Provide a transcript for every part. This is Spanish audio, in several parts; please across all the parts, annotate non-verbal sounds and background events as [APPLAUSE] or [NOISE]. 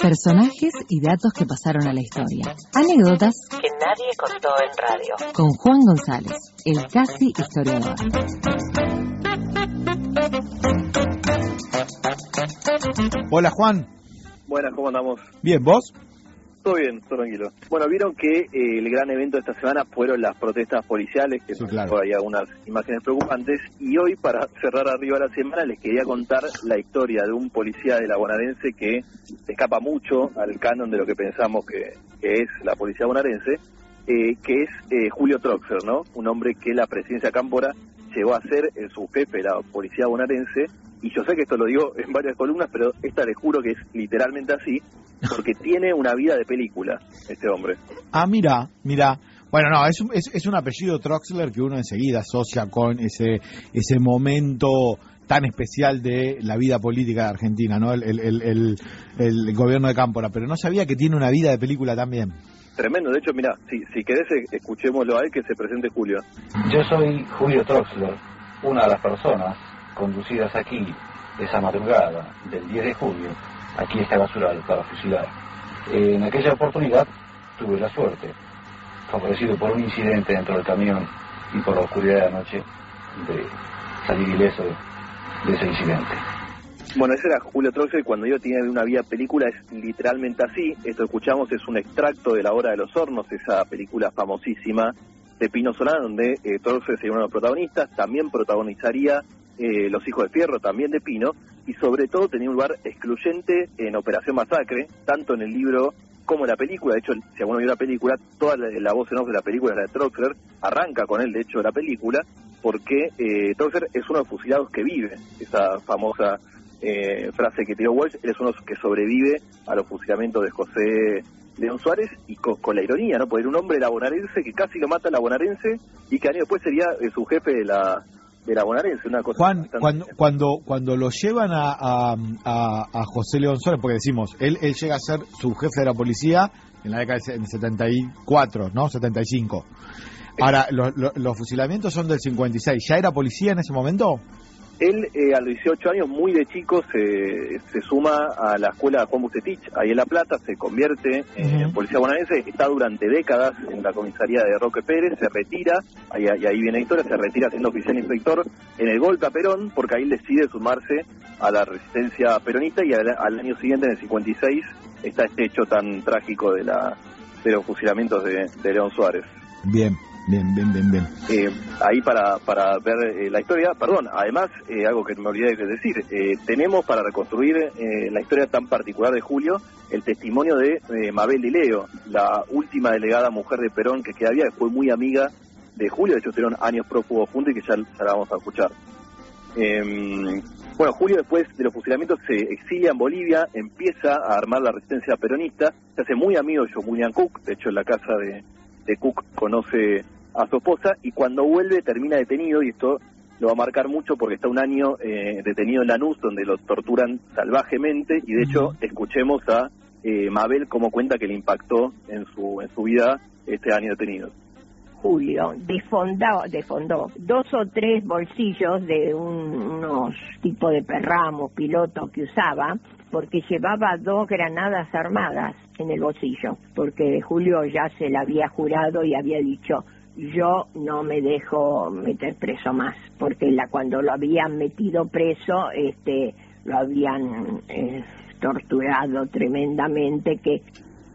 Personajes y datos que pasaron a la historia. Anécdotas que nadie contó en radio. Con Juan González, el casi historiador. Hola Juan. Buenas, ¿cómo andamos? Bien, ¿vos? Todo bien, todo tranquilo. Bueno, vieron que eh, el gran evento de esta semana fueron las protestas policiales, que sí, claro. hay algunas imágenes preocupantes, y hoy, para cerrar arriba la semana, les quería contar la historia de un policía de la bonaerense que escapa mucho al canon de lo que pensamos que, que es la policía bonaerense, eh, que es eh, Julio Troxer, ¿no? Un hombre que la presidencia Cámpora llegó a ser el su jefe de la policía bonaerense, y yo sé que esto lo digo en varias columnas, pero esta les juro que es literalmente así, porque [LAUGHS] tiene una vida de película, este hombre. Ah, mira, mira. Bueno, no, es un, es, es un apellido Troxler que uno enseguida asocia con ese, ese momento tan especial de la vida política de Argentina, ¿no? El, el, el, el, gobierno de Cámpora, pero no sabía que tiene una vida de película también. Tremendo, de hecho, mira, si, si querés, escuchémoslo a él que se presente Julio. Yo soy Julio Troxler, una de las personas conducidas aquí esa madrugada del 10 de junio aquí está basural para fusilar. En aquella oportunidad tuve la suerte, favorecido por un incidente dentro del camión y por la oscuridad de la noche, de salir ileso de ese incidente. Bueno, ese era Julio Troxel cuando yo tiene una vía película, es literalmente así. Esto escuchamos es un extracto de La Hora de los Hornos, esa película famosísima de Pino Solana, donde eh, Troxel sería uno de los protagonistas. También protagonizaría eh, Los Hijos de Fierro, también de Pino, y sobre todo tenía un lugar excluyente en Operación Masacre, tanto en el libro como en la película. De hecho, si alguno vio la película, toda la, la voz en off de la película es la de Troxler, arranca con él, de hecho, la película, porque eh, Troxler es uno de los fusilados que vive, esa famosa eh, frase que tiró Walsh, él es uno que sobrevive a los fusilamientos de José León Suárez y con, con, la ironía, ¿no? Porque era un hombre labonarense que casi lo mata a la bonaerense y que años después sería eh, su jefe de la de la bonaerense, una cosa Juan, cuando, cuando cuando lo llevan a, a, José León Suárez, porque decimos, él, él llega a ser su jefe de la policía en la década del 74, ¿no? 75. Ahora, los, los, los fusilamientos son del 56. ¿Ya era policía en ese momento? Él eh, a los 18 años, muy de chico, se, se suma a la escuela Juan Bucetich, ahí en La Plata, se convierte en uh -huh. policía bonaerense, está durante décadas en la comisaría de Roque Pérez, se retira, ahí, y ahí viene la historia, se retira siendo oficial inspector en el golpe a Perón, porque ahí decide sumarse a la resistencia peronista y al, al año siguiente, en el 56, está este hecho tan trágico de, la, de los fusilamientos de, de León Suárez. Bien. Bien, bien, bien, bien. Eh, ahí para, para ver eh, la historia, perdón, además, eh, algo que me olvidé de decir, tenemos para reconstruir la historia tan particular de Julio, el testimonio de Mabel Dileo, la última delegada mujer de Perón que queda que fue muy amiga de Julio, de hecho estuvieron años prófugos juntos y que ya, ya la vamos a escuchar. bueno, Julio después de los fusilamientos se exilia en Bolivia, empieza a armar la resistencia peronista, se hace muy amigo de Julian Cook, de hecho en la casa de Cook conoce a su esposa y cuando vuelve termina detenido y esto lo va a marcar mucho porque está un año eh, detenido en Lanús donde lo torturan salvajemente y de hecho escuchemos a eh, Mabel cómo cuenta que le impactó en su en su vida este año detenido. Julio desfondó, desfondó dos o tres bolsillos de un, unos tipos de perramos, pilotos que usaba, porque llevaba dos granadas armadas en el bolsillo, porque Julio ya se la había jurado y había dicho, yo no me dejo meter preso más, porque la, cuando lo habían metido preso, este, lo habían eh, torturado tremendamente, que...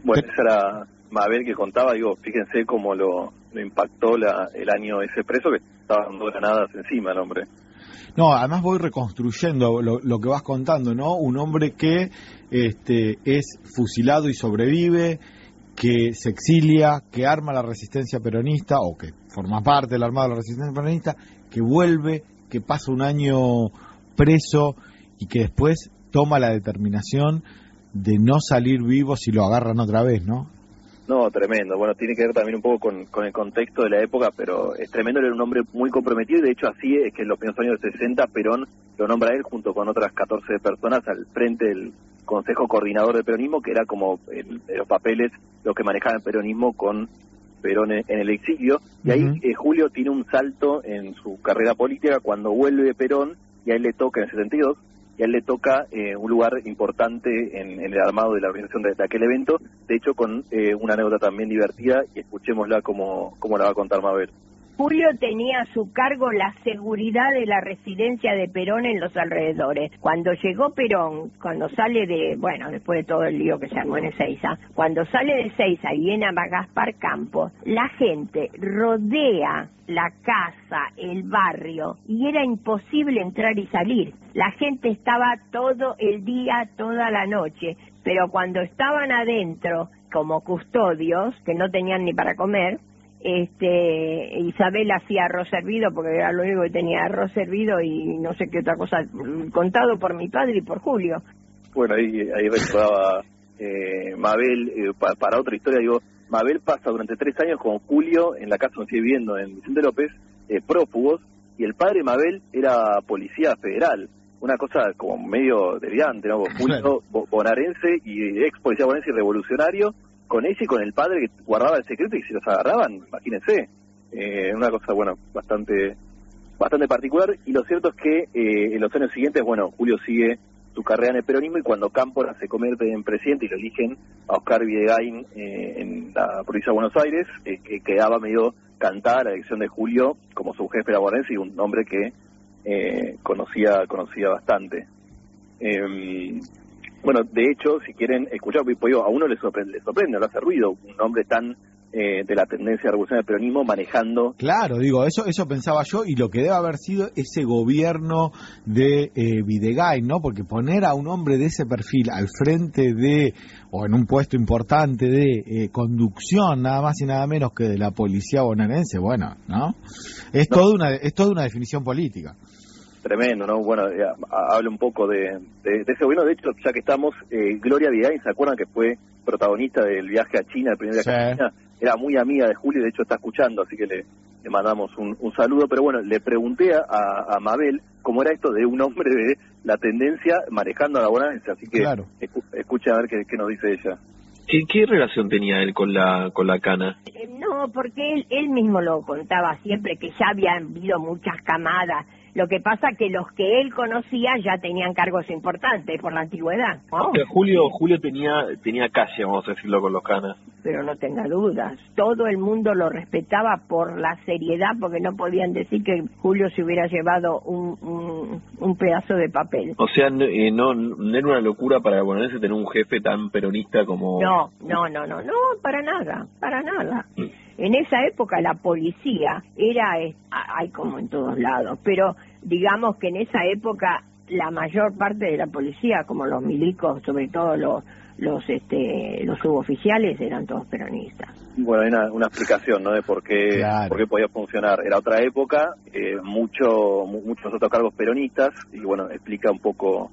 Bueno, esa era Mabel que contaba, digo, fíjense cómo lo, lo impactó la, el año ese preso, que estaba dando granadas encima el hombre. No, además voy reconstruyendo lo, lo, que vas contando, ¿no? Un hombre que este, es fusilado y sobrevive, que se exilia, que arma la resistencia peronista o que forma parte del armado de la resistencia peronista, que vuelve, que pasa un año preso y que después toma la determinación de no salir vivo si lo agarran otra vez, ¿no? No, tremendo. Bueno, tiene que ver también un poco con, el contexto de la época, pero es tremendo, era un hombre muy comprometido y de hecho así es que en los primeros años de 60 Perón lo nombra él junto con otras 14 personas al frente del Consejo Coordinador de Peronismo, que era como el, los papeles los que manejaban el peronismo con Perón en, en el exilio. Y ahí uh -huh. eh, Julio tiene un salto en su carrera política cuando vuelve Perón y a él le toca en el 62 y y a él le toca eh, un lugar importante en, en, el armado de la organización de, de aquel evento, de hecho con eh, una anécdota también divertida y escuchémosla como, como la va a contar Mabel. Julio tenía a su cargo la seguridad de la residencia de Perón en los alrededores. Cuando llegó Perón, cuando sale de, bueno, después de todo el lío que se armó en Ezeiza, cuando sale de Ezeiza y viene a Gaspar Campos, la gente rodea la casa, el barrio, y era imposible entrar y salir. La gente estaba todo el día, toda la noche, pero cuando estaban adentro como custodios, que no tenían ni para comer, este Isabel hacía arroz servido porque era lo único que tenía arroz servido y no sé qué otra cosa contado por mi padre y por Julio. Bueno ahí ahí recordaba [LAUGHS] eh, Mabel eh, para, para, otra historia digo Mabel pasa durante tres años con Julio en la casa donde sigue viviendo en Vicente López eh, prófugos y el padre Mabel era policía federal una cosa como medio delirante no Julio [LAUGHS] bonaerense y ex policía bonaerense y revolucionario con ella y con el padre que guardaba el secreto y si los agarraban, imagínense, eh, una cosa, bueno, bastante bastante particular y lo cierto es que eh, en los años siguientes, bueno, Julio sigue su carrera en el peronismo y cuando Cámpora se convierte en presidente y lo eligen a Oscar Videgain eh, en la provincia de Buenos Aires, eh, que quedaba medio cantada la elección de Julio como su jefe laborense y un hombre que eh, conocía conocía bastante. Bueno, de hecho, si quieren escuchar, pues, a uno le sorprende, le sorprende, le hace ruido un hombre tan eh, de la tendencia revolucionaria del peronismo manejando. Claro, digo, eso eso pensaba yo y lo que debe haber sido ese gobierno de eh, Videgain, ¿no? Porque poner a un hombre de ese perfil al frente de, o en un puesto importante de eh, conducción, nada más y nada menos que de la policía bonaerense, bueno, ¿no? Es, No. Toda, una, es toda una definición política. Tremendo, ¿no? Bueno, ha- habla un poco de, de, de ese gobierno. De hecho, ya que estamos, eh, Gloria Videgain, ¿se acuerdan que fue protagonista del viaje a China, el primer viaje Sí. a China? Era muy amiga de Julio y de hecho está escuchando, así que le, le mandamos un, un saludo. Pero bueno, le pregunté a, a Mabel cómo era esto de un hombre de la tendencia manejando a la bonaerense, así que Claro. escu- escuchen a ver qué, qué nos dice ella. ¿Qué, qué relación tenía él con la con la cana? Eh, No, porque él, él mismo lo contaba siempre, que ya habían habido muchas camadas. Lo que pasa que los que él conocía ya tenían cargos importantes por la antigüedad, ¿no? O sea, Julio Julio tenía tenía calle, vamos a decirlo con los canas. Pero no tenga dudas, todo el mundo lo respetaba por la seriedad, porque no podían decir que Julio se hubiera llevado un, un, un pedazo de papel. O sea, no, eh, no, no era una locura para bonaerense tener un jefe tan peronista como... No, no, no, no, no, para nada, para nada. Mm. En esa época la policía era, hay como en todos lados, pero digamos que en esa época la mayor parte de la policía, como los milicos, sobre todo los los este los suboficiales, eran todos peronistas. Bueno, hay una, una explicación, ¿no? De por qué, Claro. por qué podía funcionar. Era otra época, eh, mucho, mu- muchos otros cargos peronistas, y bueno, explica un poco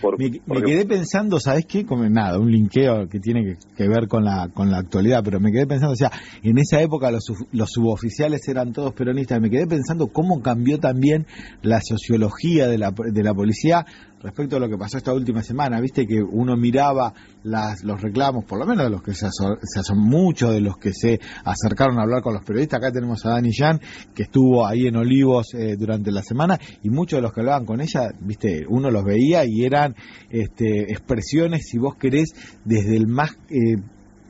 por, Me, quedé pensando, ¿sabes qué? Como nada, un linkeo que tiene que, que ver con la con la actualidad, pero me quedé pensando, o sea, en esa época los, los suboficiales eran todos peronistas, me quedé pensando cómo cambió también la sociología de la, de la policía respecto a lo que pasó esta última semana, viste que uno miraba las, los reclamos, por lo menos de los que se, se muchos de los que se acercaron a hablar con los periodistas, acá tenemos a Dani Jan, que estuvo ahí en Olivos eh, durante la semana, y muchos de los que hablaban con ella, viste, uno los veía y eran este, expresiones, si vos querés, desde el más eh,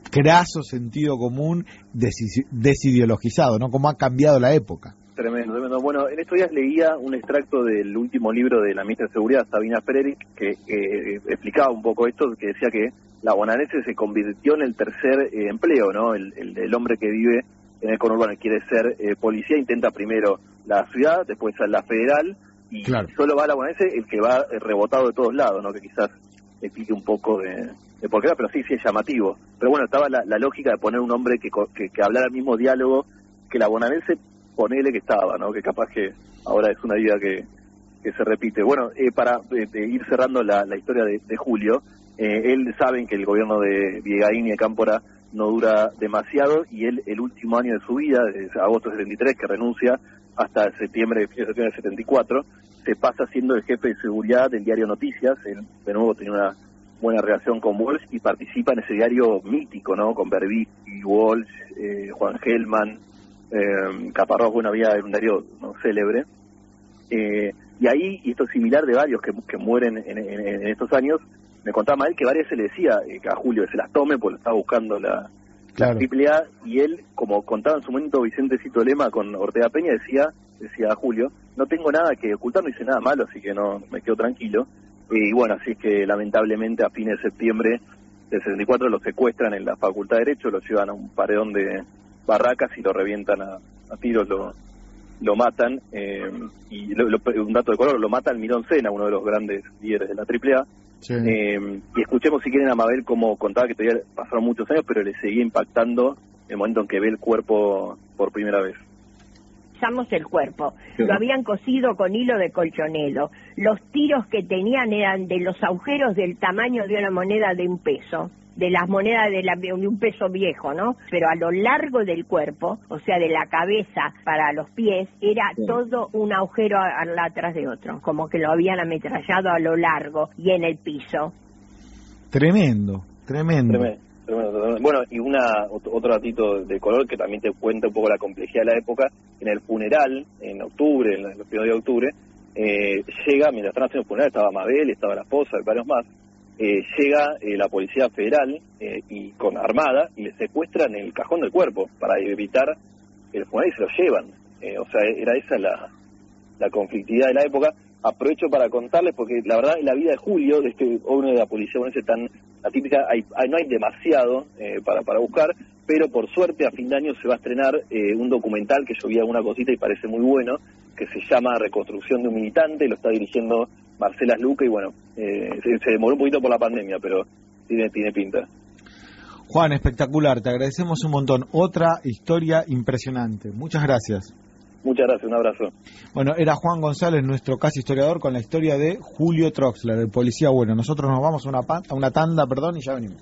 craso sentido común, desi- desideologizado, ¿no? Cómo ha cambiado la época. Tremendo, tremendo. Bueno, en estos días leía un extracto del último libro de la ministra de Seguridad, Sabina Frederick, que eh, explicaba un poco esto, que decía que la bonaerense se convirtió en el tercer eh, empleo, ¿no? El, el, el hombre que vive en el conurbano y quiere ser eh, policía, intenta primero la ciudad, después la federal, y Claro. solo va a la bonaerense el que va rebotado de todos lados, ¿no? Que quizás explique un poco de, de por qué era, pero sí, sí es llamativo. Pero bueno, estaba la, la lógica de poner un hombre que, que, que hablara el mismo diálogo que la bonaerense, ponele que estaba, ¿no? Que capaz que ahora es una vida que, que se repite. Bueno, eh, para eh, de ir cerrando la, la historia de, Julio, eh, él saben que el gobierno de Viegaín y de Cámpora no dura demasiado y él el último año de su vida, agosto del 73, que renuncia hasta septiembre, septiembre del 74, se pasa siendo el jefe de seguridad del diario Noticias. Él de nuevo tenía una buena relación con Walsh y participa en ese diario mítico, ¿no? Con Berbisky, Walsh, eh, Juan Gelman, eh, Caparrós, bueno, había un diario ¿no? célebre. Eh, Y ahí, y esto es similar de varios que, que mueren en, en- en estos años, me contaba él que varias veces le decía eh, que a Julio que se las tome porque estaba buscando la, Claro. triple A y él, como contaba en su momento Vicente Cito Lema con Ortega Peña, decía, decía a Julio, no tengo nada que ocultar, no hice nada malo, así que no me quedo tranquilo. Y bueno, así que lamentablemente a fines de septiembre del 64 lo secuestran en la Facultad de Derecho, lo llevan a un paredón de barracas y lo revientan a, a tiros, lo, lo matan. eh, y lo- lo- un dato de color, lo mata Mirón Sena, uno de los grandes líderes de la AAA. Sí. Eh, y escuchemos si quieren a Mabel como contaba que todavía pasaron muchos años, pero le seguía impactando el momento en que ve el cuerpo por primera vez. Usamos el cuerpo. Sí. Lo habían cosido con hilo de colchonero. Los tiros que tenían eran de los agujeros del tamaño de una moneda de un peso, de las monedas de, la- de un peso viejo, ¿no? Pero a lo largo del cuerpo, o sea, de la cabeza para los pies, era Sí. todo un agujero atrás de otro, como que lo habían ametrallado a lo largo y en el piso. Tremendo, tremendo. Tremendo. Bueno, y una ot- otro datito de color que también te cuenta un poco la complejidad de la época. En el funeral, en octubre, en el primer día de octubre, eh, llega, mientras están haciendo el funeral, estaba Mabel, estaba la esposa y varios más, eh, llega eh, la Policía Federal eh, y con armada y le secuestran el cajón del cuerpo para evitar el funeral y se lo llevan. Eh, o sea, era esa la, la conflictividad de la época. Aprovecho para contarles, porque la verdad, la vida de Julio, de este hombre de la policía bonaerense tan atípica, hay, hay- no hay demasiado eh, para, para buscar, pero por suerte a fin de año se va a estrenar eh, un documental que yo vi alguna cosita y parece muy bueno, que se llama Reconstrucción de un militante, lo está dirigiendo Marcela Luca y bueno, eh, se, se demoró un poquito por la pandemia, pero tiene, tiene pinta. Juan, espectacular, te agradecemos un montón. Otra historia impresionante. Muchas gracias. Muchas gracias, un abrazo. Bueno, era Juan González, nuestro casi historiador, con la historia de Julio Troxler, el policía bueno. Nosotros nos vamos a una, pa- a una tanda, perdón, y ya venimos.